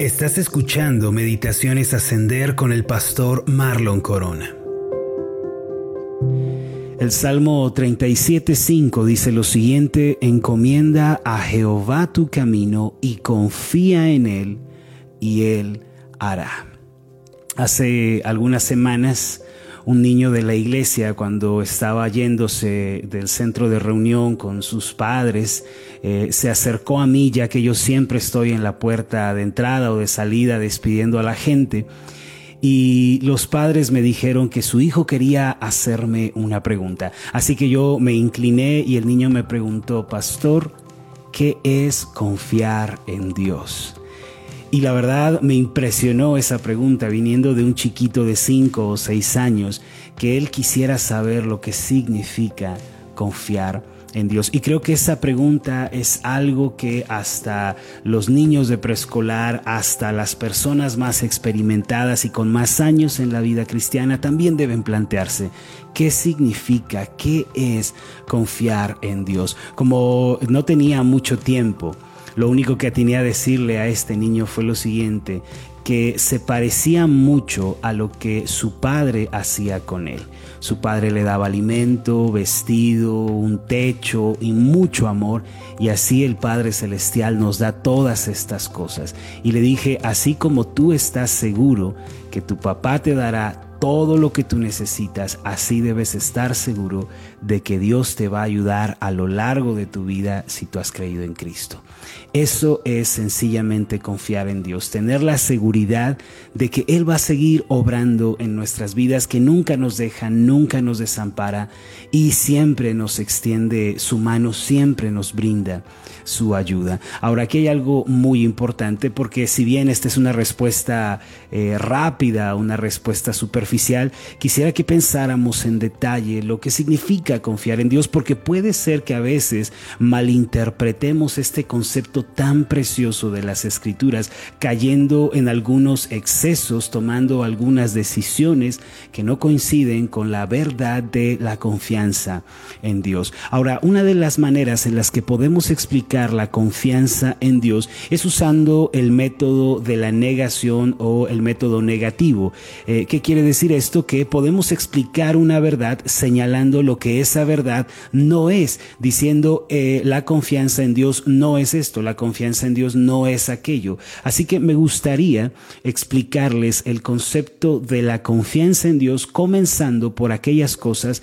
Estás escuchando Meditaciones Ascender con el pastor Marlon Corona. El Salmo 37.5 dice lo siguiente, encomienda a Jehová tu camino y confía en él y él hará. Hace algunas semanas un niño de la iglesia cuando estaba yéndose del centro de reunión con sus padres, eh, se acercó a mí ya que yo siempre estoy en la puerta de entrada o de salida despidiendo a la gente. Y los padres me dijeron que su hijo quería hacerme una pregunta. Así que yo me incliné y el niño me preguntó, pastor, ¿qué es confiar en Dios? Y la verdad me impresionó esa pregunta viniendo de un chiquito de 5 o 6 años, que él quisiera saber lo que significa confiar en Dios. Y creo que esa pregunta es algo que hasta los niños de preescolar, hasta las personas más experimentadas y con más años en la vida cristiana también deben plantearse. ¿Qué significa? ¿Qué es confiar en Dios? Como no tenía mucho tiempo, lo único que tenía a decirle a este niño fue lo siguiente, que se parecía mucho a lo que su padre hacía con él. Su padre le daba alimento, vestido, un techo y mucho amor, y así el Padre Celestial nos da todas estas cosas. Y le dije, así como tú estás seguro que tu papá te dará todo lo que tú necesitas, así debes estar seguro de que Dios te va a ayudar a lo largo de tu vida si tú has creído en Cristo. Eso es sencillamente confiar en Dios, tener la seguridad de que Él va a seguir obrando en nuestras vidas, que nunca nos deja, nunca nos desampara y siempre nos extiende su mano, siempre nos brinda su ayuda. Ahora, aquí hay algo muy importante porque si bien esta es una respuesta eh, rápida, una respuesta superficial, quisiera que pensáramos en detalle lo que significa confiar en Dios porque puede ser que a veces malinterpretemos este concepto tan precioso de las escrituras, cayendo en algunos excesos, tomando algunas decisiones que no coinciden con la verdad de la confianza en Dios. Ahora, una de las maneras en las que podemos explicar la confianza en Dios es usando el método de la negación o el método negativo. Eh, ¿Qué quiere decir esto? Que podemos explicar una verdad señalando lo que esa verdad no es, diciendo eh, la confianza en Dios no es esto, la confianza en Dios no es aquello. Así que me gustaría explicarles el concepto de la confianza en Dios comenzando por aquellas cosas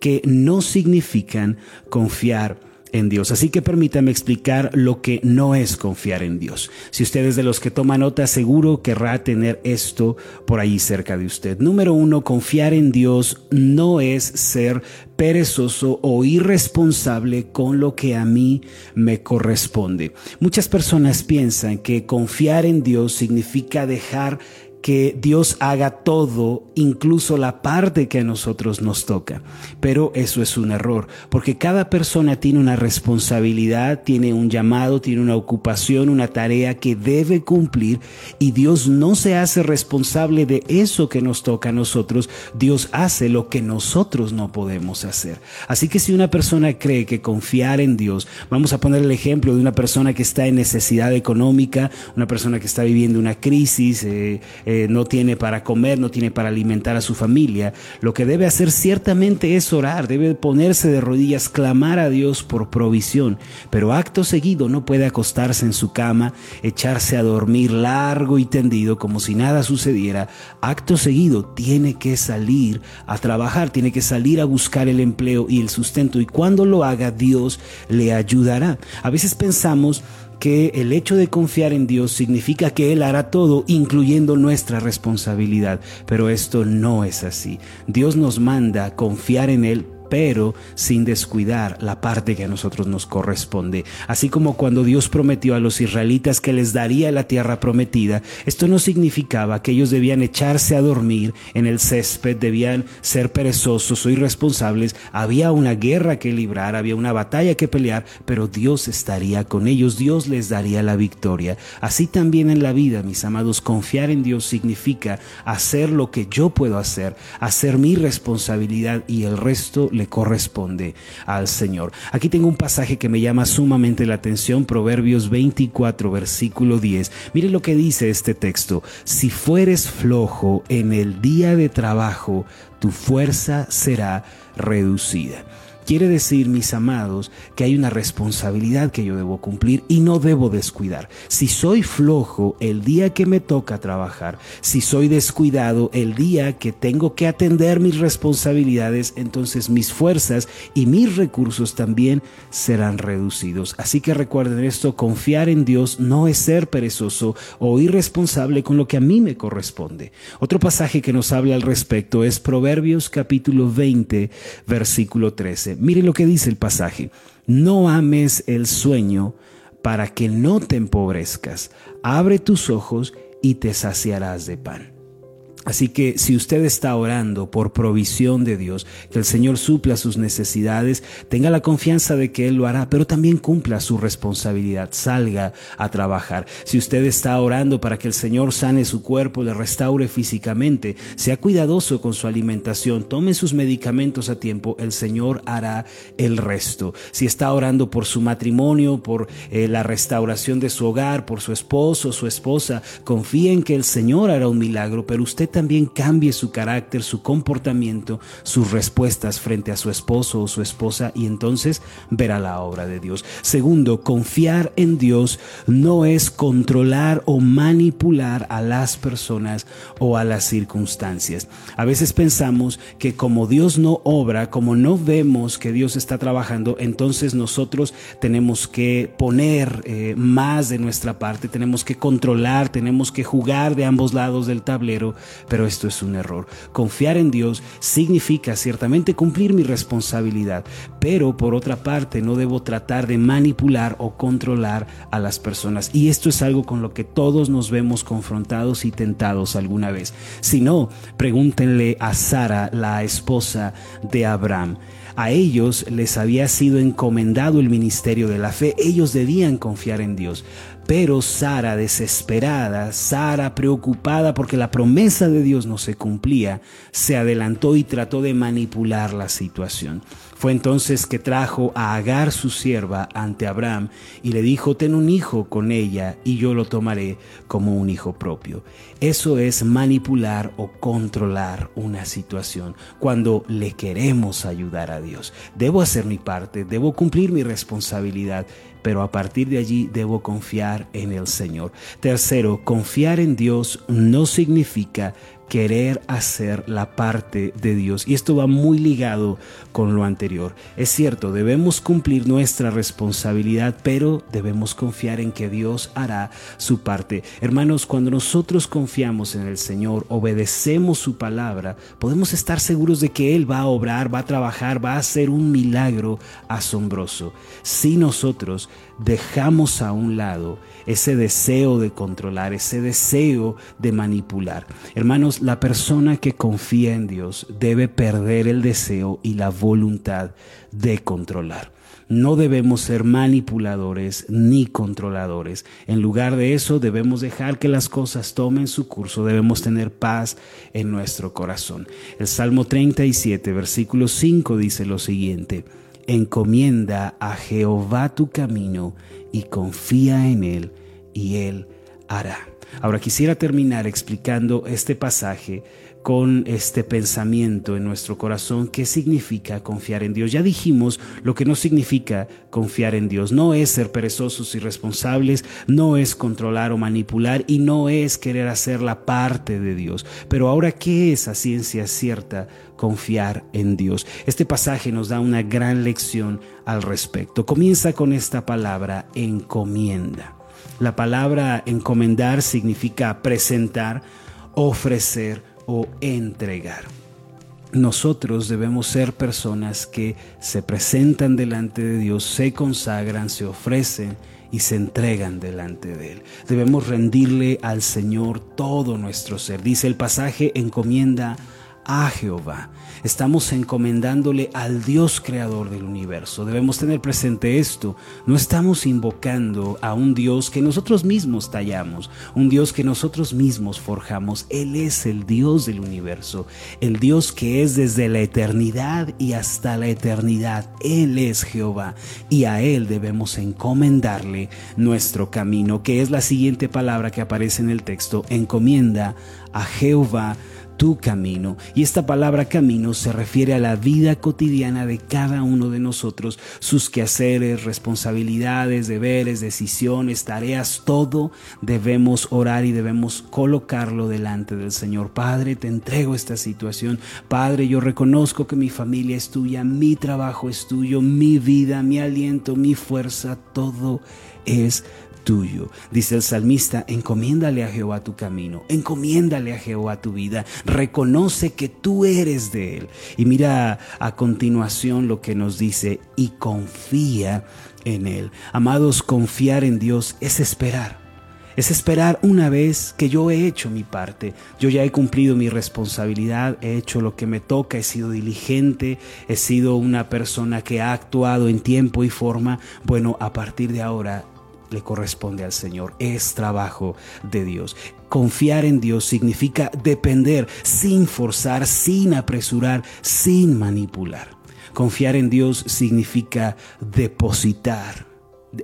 que no significan confiar en Dios. Así que permítame explicar lo que no es confiar en Dios. Si usted es de los que toma nota, seguro querrá tener esto por ahí cerca de usted. Número uno, confiar en Dios no es ser perezoso o irresponsable con lo que a mí me corresponde. Muchas personas piensan que confiar en Dios significa dejar que Dios haga todo, incluso la parte que a nosotros nos toca. Pero eso es un error, porque cada persona tiene una responsabilidad, tiene un llamado, tiene una ocupación, una tarea que debe cumplir y Dios no se hace responsable de eso que nos toca a nosotros, Dios hace lo que nosotros no podemos hacer. Así que si una persona cree que confiar en Dios, vamos a poner el ejemplo de una persona que está en necesidad económica, una persona que está viviendo una crisis, eh, eh, no tiene para comer, no tiene para alimentar a su familia, lo que debe hacer ciertamente es orar, debe ponerse de rodillas, clamar a Dios por provisión, pero acto seguido no puede acostarse en su cama, echarse a dormir largo y tendido como si nada sucediera. Acto seguido tiene que salir a trabajar, tiene que salir a buscar el empleo y el sustento y cuando lo haga Dios le ayudará. A veces pensamos que el hecho de confiar en Dios significa que Él hará todo, incluyendo nuestra responsabilidad, pero esto no es así. Dios nos manda confiar en Él pero sin descuidar la parte que a nosotros nos corresponde. Así como cuando Dios prometió a los israelitas que les daría la tierra prometida, esto no significaba que ellos debían echarse a dormir en el césped, debían ser perezosos o irresponsables. Había una guerra que librar, había una batalla que pelear, pero Dios estaría con ellos, Dios les daría la victoria. Así también en la vida, mis amados, confiar en Dios significa hacer lo que yo puedo hacer, hacer mi responsabilidad y el resto le corresponde al Señor. Aquí tengo un pasaje que me llama sumamente la atención, Proverbios 24, versículo 10. Mire lo que dice este texto. Si fueres flojo en el día de trabajo, tu fuerza será reducida. Quiere decir, mis amados, que hay una responsabilidad que yo debo cumplir y no debo descuidar. Si soy flojo el día que me toca trabajar, si soy descuidado el día que tengo que atender mis responsabilidades, entonces mis fuerzas y mis recursos también serán reducidos. Así que recuerden esto, confiar en Dios no es ser perezoso o irresponsable con lo que a mí me corresponde. Otro pasaje que nos habla al respecto es Proverbios capítulo 20, versículo 13. Mire lo que dice el pasaje. No ames el sueño para que no te empobrezcas. Abre tus ojos y te saciarás de pan. Así que si usted está orando por provisión de Dios, que el Señor supla sus necesidades, tenga la confianza de que Él lo hará, pero también cumpla su responsabilidad, salga a trabajar. Si usted está orando para que el Señor sane su cuerpo, le restaure físicamente, sea cuidadoso con su alimentación, tome sus medicamentos a tiempo, el Señor hará el resto. Si está orando por su matrimonio, por eh, la restauración de su hogar, por su esposo, su esposa, confíe en que el Señor hará un milagro, pero usted también cambie su carácter, su comportamiento, sus respuestas frente a su esposo o su esposa y entonces verá la obra de Dios. Segundo, confiar en Dios no es controlar o manipular a las personas o a las circunstancias. A veces pensamos que como Dios no obra, como no vemos que Dios está trabajando, entonces nosotros tenemos que poner eh, más de nuestra parte, tenemos que controlar, tenemos que jugar de ambos lados del tablero, pero esto es un error. Confiar en Dios significa ciertamente cumplir mi responsabilidad, pero por otra parte no debo tratar de manipular o controlar a las personas. Y esto es algo con lo que todos nos vemos confrontados y tentados alguna vez. Si no, pregúntenle a Sara, la esposa de Abraham. A ellos les había sido encomendado el ministerio de la fe, ellos debían confiar en Dios. Pero Sara desesperada, Sara preocupada porque la promesa de Dios no se cumplía, se adelantó y trató de manipular la situación. Fue entonces que trajo a Agar su sierva ante Abraham y le dijo, ten un hijo con ella y yo lo tomaré como un hijo propio. Eso es manipular o controlar una situación cuando le queremos ayudar a Dios. Debo hacer mi parte, debo cumplir mi responsabilidad, pero a partir de allí debo confiar en el Señor. Tercero, confiar en Dios no significa querer hacer la parte de Dios. Y esto va muy ligado con lo anterior. Es cierto, debemos cumplir nuestra responsabilidad, pero debemos confiar en que Dios hará su parte. Hermanos, cuando nosotros confiamos en el Señor, obedecemos su palabra, podemos estar seguros de que Él va a obrar, va a trabajar, va a hacer un milagro asombroso. Si nosotros dejamos a un lado ese deseo de controlar, ese deseo de manipular. Hermanos, la persona que confía en Dios debe perder el deseo y la voluntad de controlar. No debemos ser manipuladores ni controladores. En lugar de eso, debemos dejar que las cosas tomen su curso. Debemos tener paz en nuestro corazón. El Salmo 37, versículo 5 dice lo siguiente encomienda a Jehová tu camino y confía en Él y Él hará. Ahora quisiera terminar explicando este pasaje con este pensamiento en nuestro corazón, qué significa confiar en Dios. Ya dijimos lo que no significa confiar en Dios. No es ser perezosos y responsables, no es controlar o manipular y no es querer hacer la parte de Dios. Pero ahora, ¿qué es a ciencia cierta confiar en Dios? Este pasaje nos da una gran lección al respecto. Comienza con esta palabra, encomienda. La palabra encomendar significa presentar, ofrecer o entregar. Nosotros debemos ser personas que se presentan delante de Dios, se consagran, se ofrecen y se entregan delante de Él. Debemos rendirle al Señor todo nuestro ser. Dice el pasaje, encomienda a Jehová. Estamos encomendándole al Dios creador del universo. Debemos tener presente esto. No estamos invocando a un Dios que nosotros mismos tallamos, un Dios que nosotros mismos forjamos. Él es el Dios del universo, el Dios que es desde la eternidad y hasta la eternidad. Él es Jehová y a Él debemos encomendarle nuestro camino, que es la siguiente palabra que aparece en el texto. Encomienda a Jehová tu camino. Y esta palabra camino se refiere a la vida cotidiana de cada uno de nosotros, sus quehaceres, responsabilidades, deberes, decisiones, tareas, todo debemos orar y debemos colocarlo delante del Señor. Padre, te entrego esta situación. Padre, yo reconozco que mi familia es tuya, mi trabajo es tuyo, mi vida, mi aliento, mi fuerza, todo es tuyo. Dice el salmista, encomiéndale a Jehová tu camino, encomiéndale a Jehová tu vida, reconoce que tú eres de él. Y mira a continuación lo que nos dice, y confía en él. Amados, confiar en Dios es esperar. Es esperar una vez que yo he hecho mi parte, yo ya he cumplido mi responsabilidad, he hecho lo que me toca, he sido diligente, he sido una persona que ha actuado en tiempo y forma. Bueno, a partir de ahora le corresponde al Señor, es trabajo de Dios. Confiar en Dios significa depender sin forzar, sin apresurar, sin manipular. Confiar en Dios significa depositar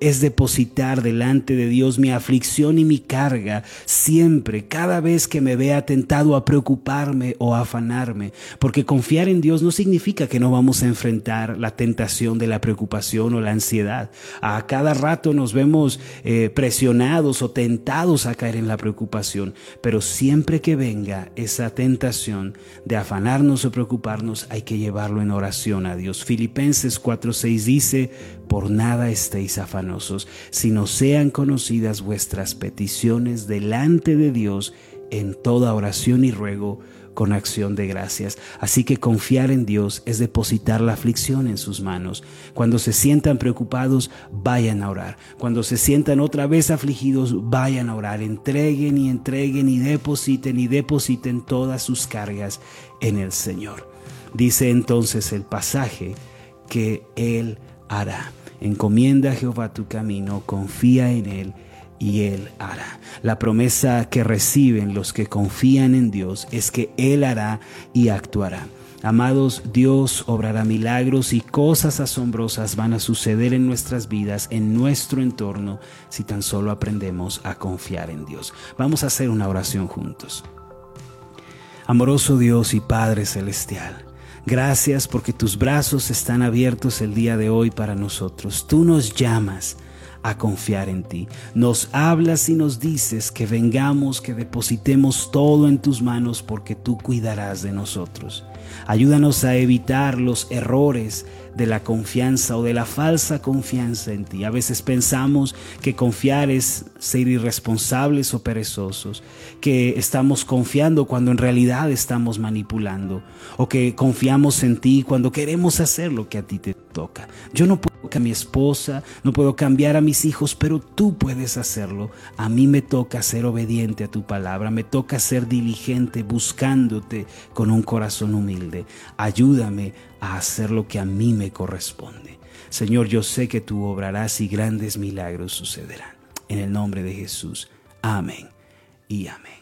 es depositar delante de Dios mi aflicción y mi carga siempre, cada vez que me vea tentado a preocuparme o a afanarme, porque confiar en Dios no significa que no vamos a enfrentar la tentación de la preocupación o la ansiedad. A cada rato nos vemos eh, presionados o tentados a caer en la preocupación, pero siempre que venga esa tentación de afanarnos o preocuparnos, hay que llevarlo en oración a Dios. Filipenses 4:6 dice, por nada estéis afanosos, sino sean conocidas vuestras peticiones delante de Dios en toda oración y ruego con acción de gracias. Así que confiar en Dios es depositar la aflicción en sus manos. Cuando se sientan preocupados, vayan a orar. Cuando se sientan otra vez afligidos, vayan a orar. Entreguen y entreguen y depositen y depositen todas sus cargas en el Señor. Dice entonces el pasaje que Él hará. Encomienda a Jehová tu camino, confía en Él y Él hará. La promesa que reciben los que confían en Dios es que Él hará y actuará. Amados, Dios obrará milagros y cosas asombrosas van a suceder en nuestras vidas, en nuestro entorno, si tan solo aprendemos a confiar en Dios. Vamos a hacer una oración juntos. Amoroso Dios y Padre Celestial, Gracias porque tus brazos están abiertos el día de hoy para nosotros. Tú nos llamas a confiar en ti. Nos hablas y nos dices que vengamos, que depositemos todo en tus manos porque tú cuidarás de nosotros. Ayúdanos a evitar los errores de la confianza o de la falsa confianza en ti. A veces pensamos que confiar es ser irresponsables o perezosos, que estamos confiando cuando en realidad estamos manipulando, o que confiamos en ti cuando queremos hacer lo que a ti te toca. Yo no puedo a mi esposa, no puedo cambiar a mis hijos, pero tú puedes hacerlo. A mí me toca ser obediente a tu palabra, me toca ser diligente buscándote con un corazón humilde. Ayúdame a hacer lo que a mí me corresponde. Señor, yo sé que tú obrarás y grandes milagros sucederán. En el nombre de Jesús. Amén y amén.